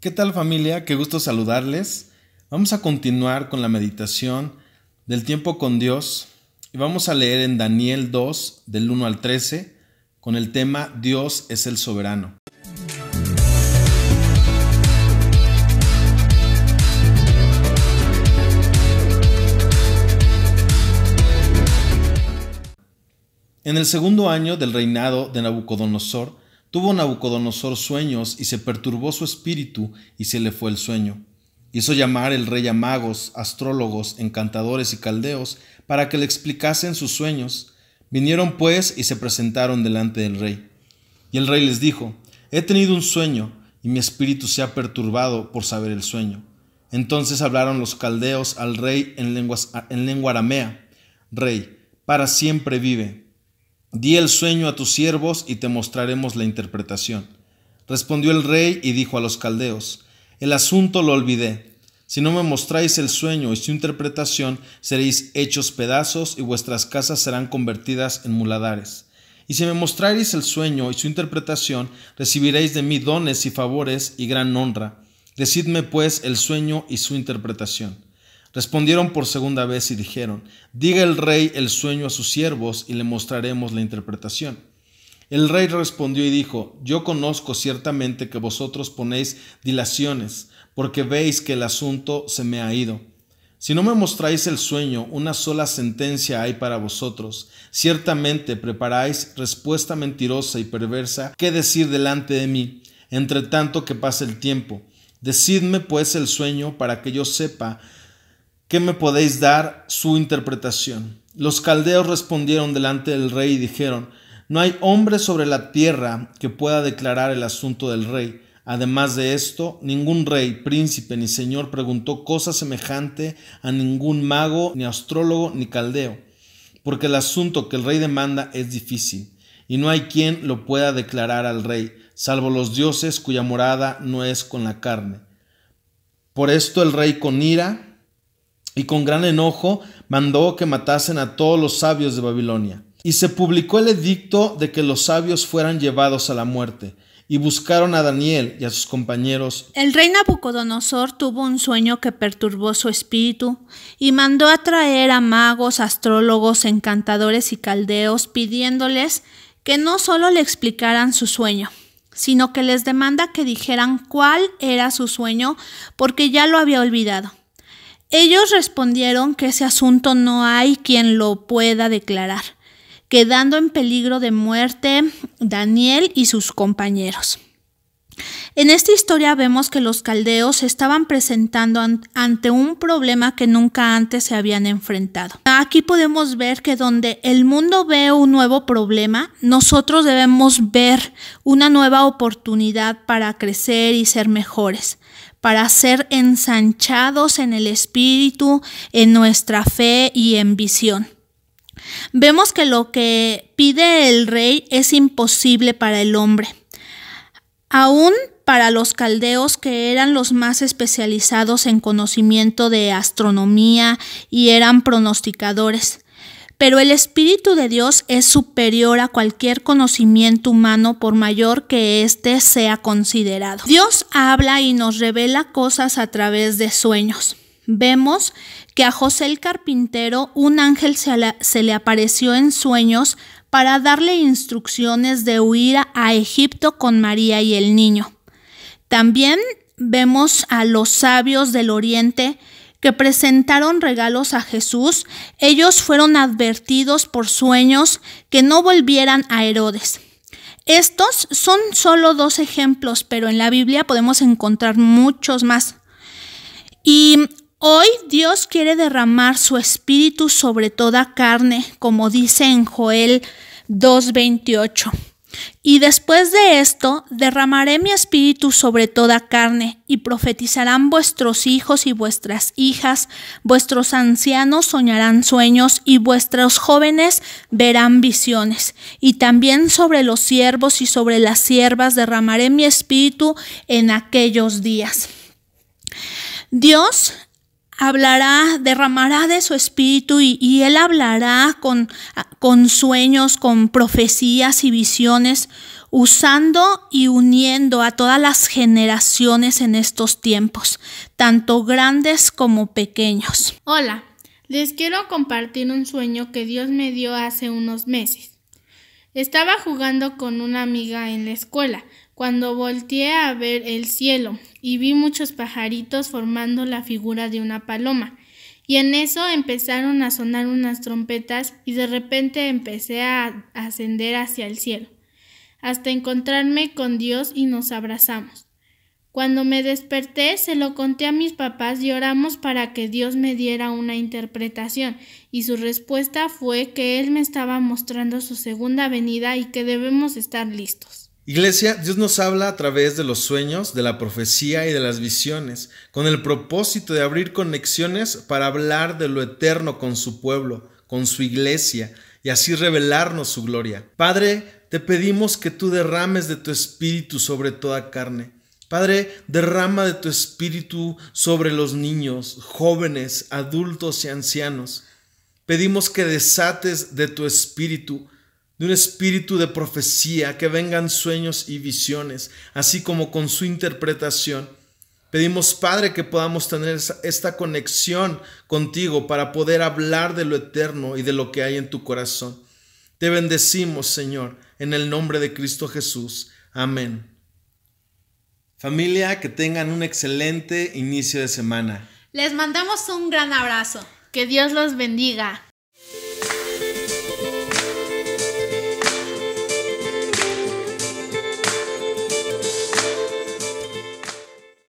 ¿Qué tal familia? Qué gusto saludarles. Vamos a continuar con la meditación del tiempo con Dios y vamos a leer en Daniel 2 del 1 al 13 con el tema Dios es el soberano. En el segundo año del reinado de Nabucodonosor, tuvo Nabucodonosor sueños y se perturbó su espíritu y se le fue el sueño. Hizo llamar el rey a magos, astrólogos, encantadores y caldeos para que le explicasen sus sueños. Vinieron pues y se presentaron delante del rey. Y el rey les dijo, He tenido un sueño y mi espíritu se ha perturbado por saber el sueño. Entonces hablaron los caldeos al rey en, en lengua aramea, Rey, para siempre vive. Di el sueño a tus siervos y te mostraremos la interpretación. Respondió el rey y dijo a los caldeos, El asunto lo olvidé. Si no me mostráis el sueño y su interpretación, seréis hechos pedazos y vuestras casas serán convertidas en muladares. Y si me mostráis el sueño y su interpretación, recibiréis de mí dones y favores y gran honra. Decidme pues el sueño y su interpretación. Respondieron por segunda vez y dijeron, Diga el rey el sueño a sus siervos y le mostraremos la interpretación. El rey respondió y dijo, Yo conozco ciertamente que vosotros ponéis dilaciones, porque veis que el asunto se me ha ido. Si no me mostráis el sueño, una sola sentencia hay para vosotros. Ciertamente preparáis respuesta mentirosa y perversa que decir delante de mí, entre tanto que pase el tiempo. Decidme pues el sueño para que yo sepa ¿Qué me podéis dar su interpretación? Los caldeos respondieron delante del rey y dijeron, No hay hombre sobre la tierra que pueda declarar el asunto del rey. Además de esto, ningún rey, príncipe ni señor preguntó cosa semejante a ningún mago, ni astrólogo, ni caldeo, porque el asunto que el rey demanda es difícil, y no hay quien lo pueda declarar al rey, salvo los dioses cuya morada no es con la carne. Por esto el rey con ira y con gran enojo mandó que matasen a todos los sabios de Babilonia. Y se publicó el edicto de que los sabios fueran llevados a la muerte, y buscaron a Daniel y a sus compañeros. El rey Nabucodonosor tuvo un sueño que perturbó su espíritu, y mandó a traer a magos, astrólogos, encantadores y caldeos, pidiéndoles que no solo le explicaran su sueño, sino que les demanda que dijeran cuál era su sueño, porque ya lo había olvidado. Ellos respondieron que ese asunto no hay quien lo pueda declarar, quedando en peligro de muerte Daniel y sus compañeros. En esta historia vemos que los caldeos se estaban presentando ante un problema que nunca antes se habían enfrentado. Aquí podemos ver que donde el mundo ve un nuevo problema, nosotros debemos ver una nueva oportunidad para crecer y ser mejores para ser ensanchados en el espíritu, en nuestra fe y en visión. Vemos que lo que pide el rey es imposible para el hombre. Aún para los caldeos que eran los más especializados en conocimiento de astronomía y eran pronosticadores pero el Espíritu de Dios es superior a cualquier conocimiento humano por mayor que éste sea considerado. Dios habla y nos revela cosas a través de sueños. Vemos que a José el carpintero un ángel se, le apareció en sueños para darle instrucciones de huir a Egipto con María y el niño. También vemos a los sabios del oriente que presentaron regalos a Jesús, ellos fueron advertidos por sueños que no volvieran a Herodes. Estos son solo dos ejemplos, pero en la Biblia podemos encontrar muchos más. Y hoy Dios quiere derramar su espíritu sobre toda carne, como dice en Joel 2.28. Y después de esto derramaré mi espíritu sobre toda carne, y profetizarán vuestros hijos y vuestras hijas, vuestros ancianos soñarán sueños, y vuestros jóvenes verán visiones. Y también sobre los siervos y sobre las siervas derramaré mi espíritu en aquellos días. Dios hablará, derramará de su espíritu y, Él hablará con, con sueños, con profecías y visiones. usando y uniendo a todas las generaciones en estos tiempos, tanto grandes como pequeños. Hola, les quiero compartir un sueño que Dios me dio hace unos meses. Estaba jugando con una amiga en la escuela cuando volteé a ver el cielo y vi muchos pajaritos formando la figura de una paloma. Y en eso empezaron a sonar unas trompetas y de repente empecé a ascender hacia el cielo, hasta encontrarme con Dios y nos abrazamos. Cuando me desperté se lo conté a mis papás y oramos para que Dios me diera una interpretación, y su respuesta fue que Él me estaba mostrando su segunda venida y que debemos estar listos. Iglesia, Dios nos habla a través de los sueños, de la profecía y de las visiones, con el propósito de abrir conexiones para hablar de lo eterno con su pueblo, con su iglesia, y así revelarnos su gloria. Padre, te pedimos que tú derrames de tu espíritu sobre toda carne. Padre, derrama de tu espíritu sobre los niños, jóvenes, adultos y ancianos. Pedimos que desates de tu espíritu de un espíritu de profecía, que vengan sueños y visiones, así como con su interpretación. Pedimos, Padre, que podamos tener esta conexión contigo para poder hablar de lo eterno y de lo que hay en tu corazón. Te bendecimos, Señor, en el nombre de Cristo Jesús. Amén. Familia, que tengan un excelente inicio de semana. Les mandamos un gran abrazo. Que Dios los bendiga.